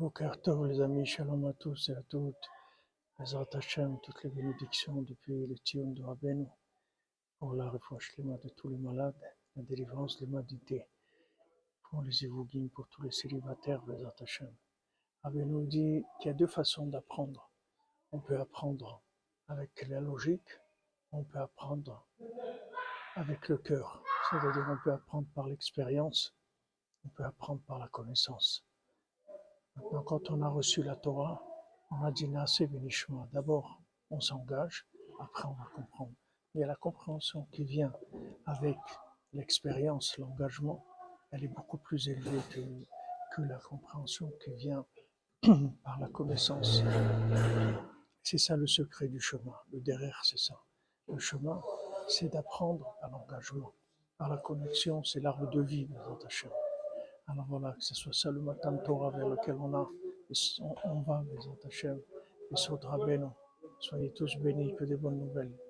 Boker Tov, les amis, shalom à tous et à toutes. Bezrat Hashem, toutes les bénédictions depuis le Tion de Rabbeinu, pour la refouche de tous les malades, la délivrance des maladies, pour les évougim, pour tous les célibataires, Bezrat Hashem. Rabbeinu dit qu'il y a deux façons d'apprendre. On peut apprendre avec la logique, on peut apprendre avec le cœur. C'est-à-dire on peut apprendre par l'expérience, on peut apprendre par la connaissance. Maintenant, quand on a reçu la Torah, on a dit Naase Benishma. D'abord, on s'engage, après on va comprendre. A la compréhension qui vient avec l'expérience, l'engagement, elle est beaucoup plus élevée que, la compréhension qui vient par la connaissance. C'est ça le secret du chemin. Le derrière, c'est ça. Le chemin, c'est d'apprendre par l'engagement. Par la connexion, c'est l'arbre de vie, Bezrat Hashem. Alors voilà, que ce soit ça le matin de Torah vers lequel on, a, on, on va, Bezrat Hashem, et Sodra Beno. Soyez tous bénis, que des bonnes nouvelles.